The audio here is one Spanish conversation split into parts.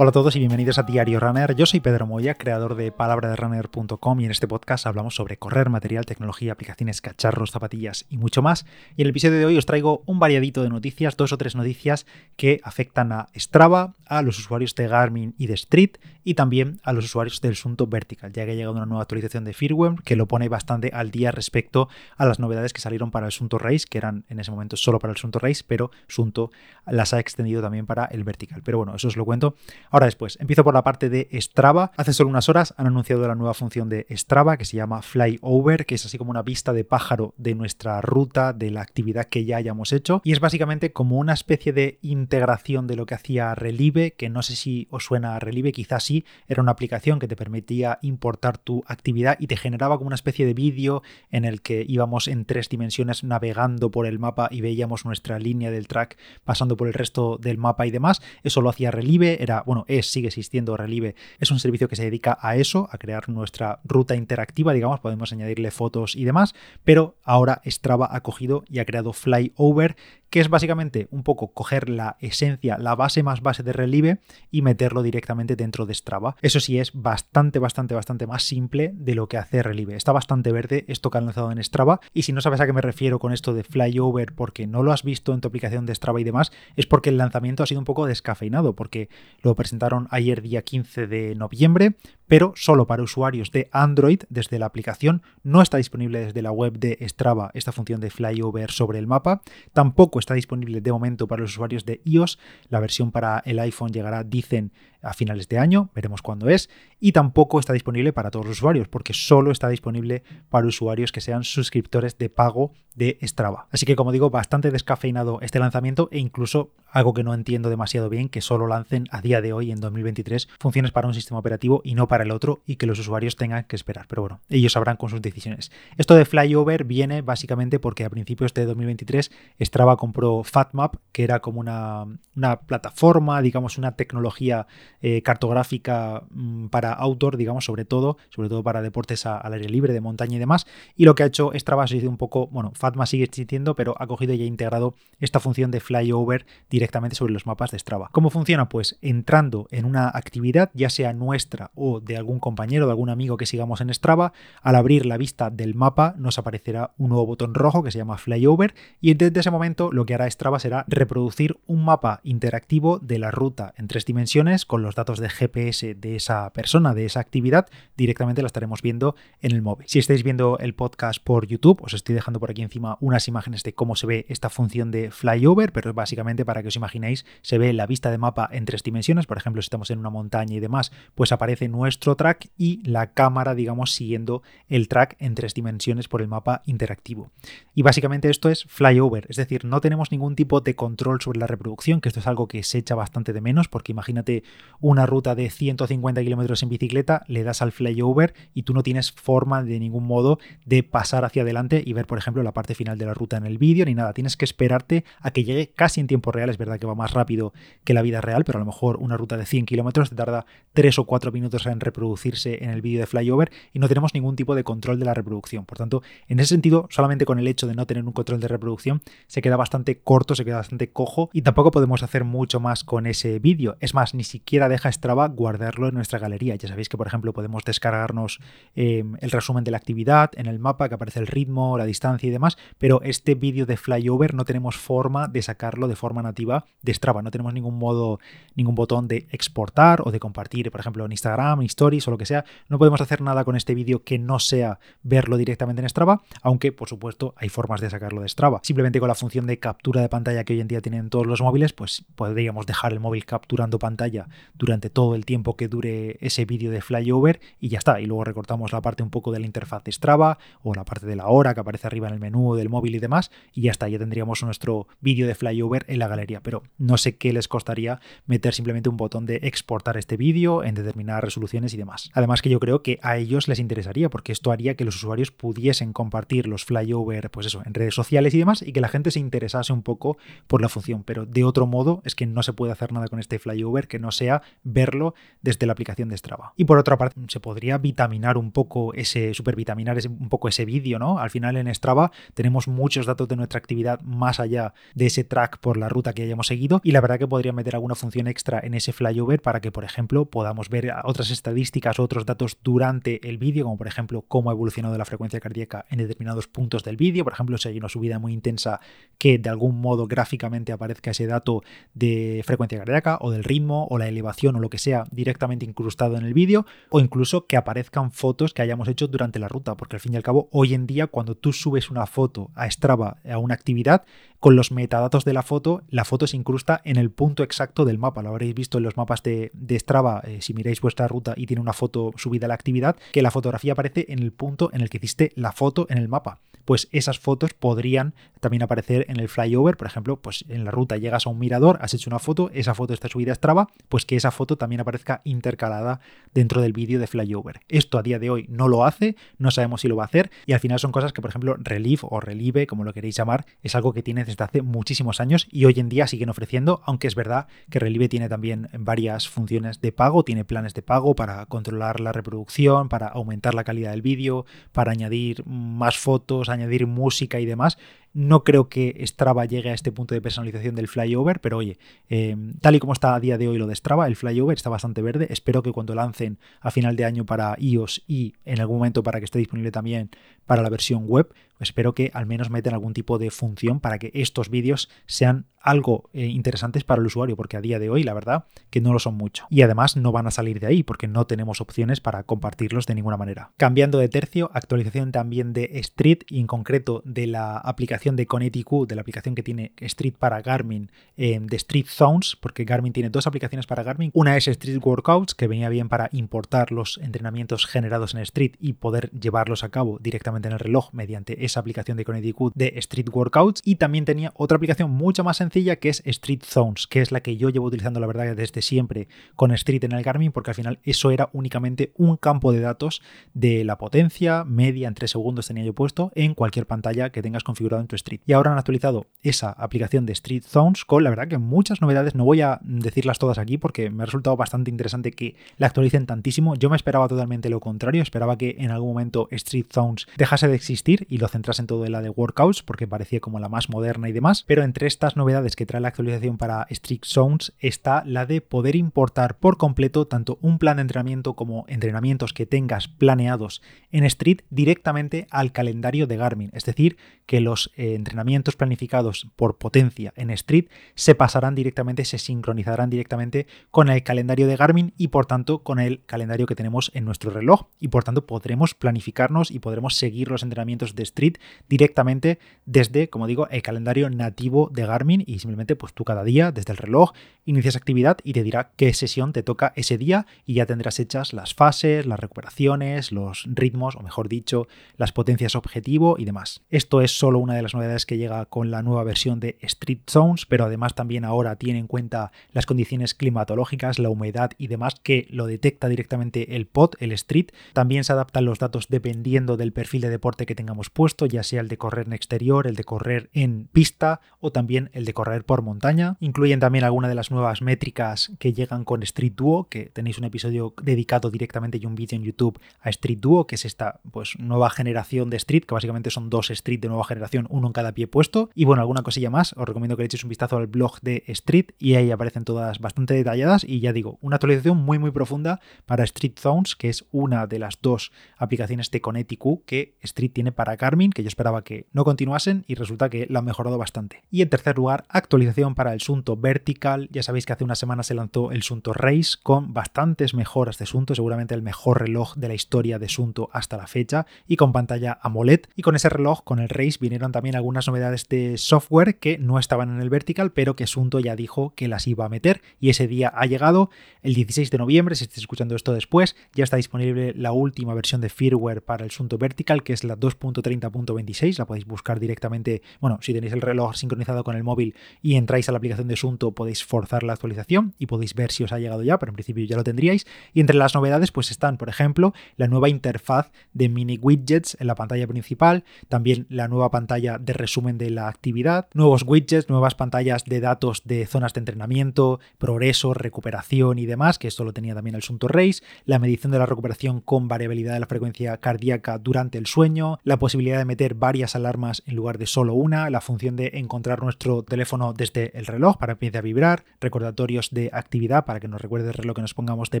Hola a todos y bienvenidos a Diario Runner. Yo soy Pedro Moya, creador de palabraderunner.com y en este podcast hablamos sobre correr, material, tecnología, aplicaciones, cacharros, zapatillas y mucho más. Y en el episodio de hoy os traigo un variadito de noticias, dos o tres noticias que afectan a Strava, a los usuarios de Garmin y de Street y también a los usuarios del Sunto Vertical, ya que ha llegado una nueva actualización de firmware que lo pone bastante al día respecto a las novedades que salieron para el Sunto Race, que eran en ese momento solo para el Sunto Race, pero Sunto las ha extendido también para el Vertical. Pero bueno, eso os lo cuento Ahora después, empiezo por la parte de Strava. Hace solo unas horas han anunciado la nueva función de Strava que se llama Flyover, que es así como una vista de pájaro de nuestra ruta, de la actividad que ya hayamos hecho. Y es básicamente como una especie de integración de lo que hacía Relive, que no sé si os suena a Relive, quizás sí, era una aplicación que te permitía importar tu actividad y te generaba como una especie de vídeo en el que íbamos en tres dimensiones navegando por el mapa y veíamos nuestra línea del track pasando por el resto del mapa y demás. Eso lo hacía Relive, era, bueno, es, sigue existiendo Relive, es un servicio que se dedica a eso, a crear nuestra ruta interactiva, digamos, podemos añadirle fotos y demás, pero ahora Strava ha cogido y ha creado Flyover, que es básicamente un poco coger la esencia, la base más base de Relive y meterlo directamente dentro de Strava. Eso sí es bastante, bastante, bastante más simple de lo que hace Relive. Está bastante verde esto que han lanzado en Strava y si no sabes a qué me refiero con esto de flyover porque no lo has visto en tu aplicación de Strava y demás, es porque el lanzamiento ha sido un poco descafeinado porque lo presentaron ayer día 15 de noviembre, pero solo para usuarios de Android desde la aplicación. No está disponible desde la web de Strava esta función de flyover sobre el mapa. Tampoco está disponible de momento para los usuarios de iOS. La versión para el iPhone llegará, dicen, a finales de año, veremos cuándo es, y tampoco está disponible para todos los usuarios, porque solo está disponible para usuarios que sean suscriptores de pago de Strava. Así que como digo, bastante descafeinado este lanzamiento e incluso algo que no entiendo demasiado bien, que solo lancen a día de hoy, en 2023, funciones para un sistema operativo y no para el otro y que los usuarios tengan que esperar. Pero bueno, ellos sabrán con sus decisiones. Esto de Flyover viene básicamente porque a principios de 2023 Strava compró FatMap, que era como una, una plataforma, digamos, una tecnología eh, cartográfica mm, para outdoor, digamos, sobre todo, sobre todo para deportes al aire libre, de montaña y demás. Y lo que ha hecho Strava ha sido un poco, bueno, Fatma sigue existiendo, pero ha cogido y ha integrado esta función de flyover directamente sobre los mapas de Strava. ¿Cómo funciona? Pues entrando en una actividad, ya sea nuestra o de algún compañero, de algún amigo que sigamos en Strava, al abrir la vista del mapa nos aparecerá un nuevo botón rojo que se llama flyover y desde ese momento lo que hará Strava será reproducir un mapa interactivo de la ruta en tres dimensiones con los datos de GPS de esa persona, de esa actividad, directamente la estaremos viendo en el móvil. Si estáis viendo el podcast por YouTube, os estoy dejando por aquí encima unas imágenes de cómo se ve esta función de flyover, pero básicamente para que os imaginéis, se ve la vista de mapa en tres dimensiones, ejemplo, si estamos en una montaña y demás, pues aparece nuestro track y la cámara, digamos, siguiendo el track en tres dimensiones por el mapa interactivo. Y básicamente esto es flyover, es decir, no tenemos ningún tipo de control sobre la reproducción, que esto es algo que se echa bastante de menos, porque imagínate una ruta de 150 kilómetros en bicicleta, le das al flyover y tú no tienes forma de ningún modo de pasar hacia adelante y ver, por ejemplo, la parte final de la ruta en el vídeo ni nada. Tienes que esperarte a que llegue casi en tiempo real. Es verdad que va más rápido que la vida real, pero a lo mejor una ruta de 100 kilómetros te tarda 3 o 4 minutos en reproducirse en el vídeo de flyover y no tenemos ningún tipo de control de la reproducción. Por tanto, en ese sentido, solamente con el hecho de no tener un control de reproducción, se queda bastante corto, se queda bastante cojo y tampoco podemos hacer mucho más con ese vídeo. Es más, ni siquiera deja Strava guardarlo en nuestra galería. Ya sabéis que, por ejemplo, podemos descargarnos eh, el resumen de la actividad en el mapa, que aparece el ritmo, la distancia y demás, pero este vídeo de flyover no tenemos forma de sacarlo de forma nativa de Strava. No tenemos ningún modo, ningún botón de exportar o de compartir, por ejemplo, en Instagram, en Stories o lo que sea. No podemos hacer nada con este vídeo que no sea verlo directamente en Strava, aunque, por supuesto, hay formas de sacarlo de Strava. Simplemente con la función de captura de pantalla que hoy en día tienen todos los móviles, pues podríamos dejar el móvil capturando pantalla durante todo el tiempo que dure ese vídeo de flyover y ya está. Y luego recortamos la parte un poco de la interfaz de Strava o la parte de la hora que aparece arriba en el menú del móvil y demás. Y ya está, ya tendríamos nuestro vídeo de flyover en la galería. Pero no sé qué les costaría meter simplemente un botón de exportar este vídeo en determinadas resoluciones y demás. Además que yo creo que a ellos les interesaría porque esto haría que los usuarios pudiesen compartir los flyover, pues eso, en redes sociales y demás y que la gente se interesase un poco por la función. Pero de otro modo es que no se puede hacer nada con este flyover que no sea verlo desde la aplicación de Strava. Y por otra parte, se podría vitaminar un poco ese, supervitaminar un poco ese vídeo, ¿no? Al final en Strava tenemos muchos datos de nuestra actividad más allá de ese track por la ruta que hayamos seguido y la verdad que podría meter alguna función extra en ese flyover para que, por ejemplo, podamos ver otras estadísticas o otros datos durante el vídeo, como por ejemplo cómo ha evolucionado la frecuencia cardíaca en determinados puntos del vídeo, por ejemplo, si hay una subida muy intensa que de algún modo gráficamente aparezca ese dato de frecuencia cardíaca o del ritmo o la elevación o lo que sea directamente incrustado en el vídeo o incluso que aparezcan fotos que hayamos hecho durante la ruta, porque al fin y al cabo hoy en día cuando tú subes una foto a Strava a una actividad, con los metadatos de la foto, la foto se incrusta en el punto exacto del mapa. Lo habréis visto en los mapas de, Strava, eh, si miráis vuestra ruta y tiene una foto subida a la actividad, que la fotografía aparece en el punto en el que hiciste la foto en el mapa pues esas fotos podrían también aparecer en el flyover. Por ejemplo, pues en la ruta llegas a un mirador, has hecho una foto, esa foto está subida a Strava, pues que esa foto también aparezca intercalada dentro del vídeo de flyover. Esto a día de hoy no lo hace, no sabemos si lo va a hacer y al final son cosas que, por ejemplo, Relief o Relive, como lo queréis llamar, es algo que tiene desde hace muchísimos años y hoy en día siguen ofreciendo, aunque es verdad que Relive tiene también varias funciones de pago, tiene planes de pago para controlar la reproducción, para aumentar la calidad del vídeo, para añadir más fotos, añadir música y demás. No creo que Strava llegue a este punto de personalización del flyover, pero oye, eh, tal y como está a día de hoy lo de Strava, el flyover está bastante verde. Espero que cuando lancen a final de año para iOS y en algún momento para que esté disponible también para la versión web, espero que al menos meten algún tipo de función para que estos vídeos sean algo eh, interesantes para el usuario, porque a día de hoy la verdad que no lo son mucho. Y además no van a salir de ahí porque no tenemos opciones para compartirlos de ninguna manera. Cambiando de tercio, actualización también de Street y en concreto de la aplicación de Conetiq, de la aplicación que tiene Street para Garmin, eh, de Street Zones, porque Garmin tiene dos aplicaciones para Garmin. Una es Street Workouts, que venía bien para importar los entrenamientos generados en Street y poder llevarlos a cabo directamente en el reloj mediante esa aplicación de Connecticut de Street Workouts y también tenía otra aplicación mucho más sencilla que es Street Zones, que es la que yo llevo utilizando la verdad desde siempre con Street en el Garmin porque al final eso era únicamente un campo de datos de la potencia media en 3 segundos tenía yo puesto en cualquier pantalla que tengas configurado en Street. Y ahora han actualizado esa aplicación de Street Zones con la verdad que muchas novedades, no voy a decirlas todas aquí porque me ha resultado bastante interesante que la actualicen tantísimo. Yo me esperaba totalmente lo contrario, esperaba que en algún momento Street Zones dejase de existir y lo centrase en todo de la de Workouts porque parecía como la más moderna y demás, pero entre estas novedades que trae la actualización para Strict Zones está la de poder importar por completo tanto un plan de entrenamiento como entrenamientos que tengas planeados en Street directamente al calendario de Garmin, es decir, que los eh, entrenamientos planificados por potencia en Street se pasarán directamente, se sincronizarán directamente con el calendario de Garmin y por tanto con el calendario que tenemos en nuestro reloj y por tanto podremos planificarnos y podremos seguir los entrenamientos de Street directamente desde, como digo, el calendario nativo de Garmin y simplemente pues tú cada día desde el reloj inicias actividad y te dirá qué sesión te toca ese día y ya tendrás hechas las fases, las recuperaciones, los ritmos o mejor dicho, las potencias objetivo y demás. Esto es solo una de las novedades que llega con la nueva versión de Street Zones, pero además también ahora tiene en cuenta las condiciones climatológicas, la humedad y demás que lo detecta directamente el pod, el Street. También se adaptan los datos dependiendo del perfil de deporte que tengamos puesto, ya sea el de correr en exterior, el de correr en pista o también el de correr por montaña. Incluyen también algunas de las nuevas métricas que llegan con Street Duo, que tenéis un episodio dedicado directamente y un vídeo en YouTube a Street Duo, que es esta pues nueva generación de Street, que básicamente son dos Street de nueva generación, uno en cada pie puesto. Y bueno, alguna cosilla más, os recomiendo que le echéis un vistazo al blog de Street y ahí aparecen todas bastante detalladas y ya digo, una actualización muy muy profunda para Street Zones, que es una de las dos aplicaciones de Connecticut que Street tiene para Garmin, que yo esperaba que no continuasen y resulta que la han mejorado bastante. Y en tercer lugar, actualización para el Sunto Vertical. Ya sabéis que hace una semana se lanzó el Sunto Race con bastantes mejoras de Sunto, seguramente el mejor reloj de la historia de Sunto hasta la fecha y con pantalla AMOLED. Y con ese reloj, con el Race, vinieron también algunas novedades de software que no estaban en el Vertical, pero que Sunto ya dijo que las iba a meter y ese día ha llegado. El 16 de noviembre, si estáis escuchando esto después, ya está disponible la última versión de firmware para el Sunto Vertical, que es la 2.30.26. La podéis buscar directamente, bueno, si tenéis el reloj sincronizado con el móvil y entráis a la aplicación de Sunto, podéis forzar la actualización y podéis ver si os ha llegado ya, pero en principio ya lo tendríais. Y entre las novedades, pues están, por ejemplo, la nueva interfaz de mini widgets en la pantalla principal, también la nueva pantalla de resumen de la actividad, nuevos widgets, nuevas pantallas de datos de zonas de entrenamiento, progreso, recuperación y demás, que esto lo tenía también el Sunto Race, la medición de la recuperación con variabilidad de la frecuencia cardíaca durante el sueño, la posibilidad de meter varias alarmas en lugar de solo una, la función de encontrar nuestro teléfono desde el reloj para que empiece a vibrar, recordatorios de actividad para que nos recuerde el reloj que nos pongamos de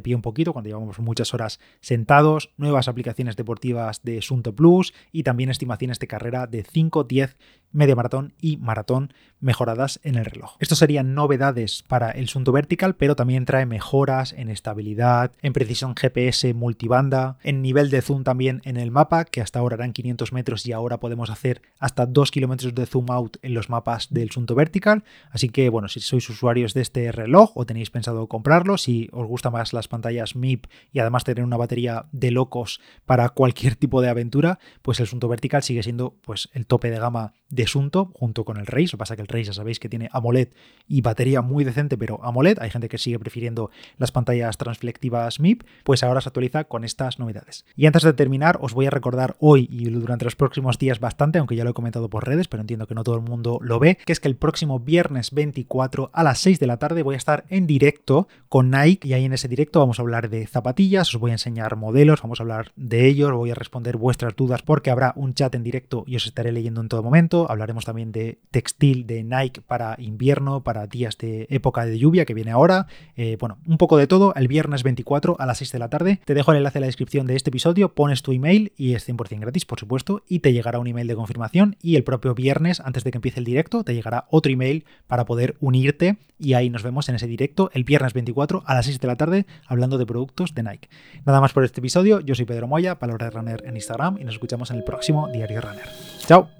pie un poquito cuando llevamos muchas horas sentados, nuevas aplicaciones deportivas de Sunto Plus y también estimaciones de carrera de 5, 10, with media maratón y maratón mejoradas en el reloj. Estos serían novedades para el Sunto Vertical, pero también trae mejoras en estabilidad, en precisión GPS multibanda, en nivel de zoom también en el mapa, que hasta ahora eran 500 metros y ahora podemos hacer hasta 2 kilómetros de zoom out en los mapas del Sunto Vertical. Así que, bueno, si sois usuarios de este reloj o tenéis pensado comprarlo, si os gustan más las pantallas MIP y además tener una batería de locos para cualquier tipo de aventura, pues el Sunto Vertical sigue siendo pues el tope de gama Sunto junto con el Race. Lo que pasa que el Race ya sabéis que tiene AMOLED y batería muy decente, pero AMOLED. Hay gente que sigue prefiriendo las pantallas transflectivas MIP, pues ahora se actualiza con estas novedades. Y antes de terminar, os voy a recordar hoy y durante los próximos días bastante, aunque ya lo he comentado por redes, pero entiendo que no todo el mundo lo ve, que es que el próximo viernes 24 a las 6 de la tarde voy a estar en directo con Nike y ahí en ese directo vamos a hablar de zapatillas, os voy a enseñar modelos, vamos a hablar de ellos, voy a responder vuestras dudas porque habrá un chat en directo y os estaré leyendo en todo momento hablaremos también de textil de Nike para invierno, para días de época de lluvia que viene ahora. Eh, bueno, un poco de todo el viernes 24 a las 6 de la tarde. Te dejo el enlace en la descripción de este episodio, pones tu email y es 100% gratis, por supuesto, y te llegará un email de confirmación y el propio viernes, antes de que empiece el directo, te llegará otro email para poder unirte y ahí nos vemos en ese directo el viernes 24 a las 6 de la tarde hablando de productos de Nike. Nada más por este episodio, yo soy Pedro Moya, Palabra de Runner en Instagram y nos escuchamos en el próximo Diario Runner. ¡Chao!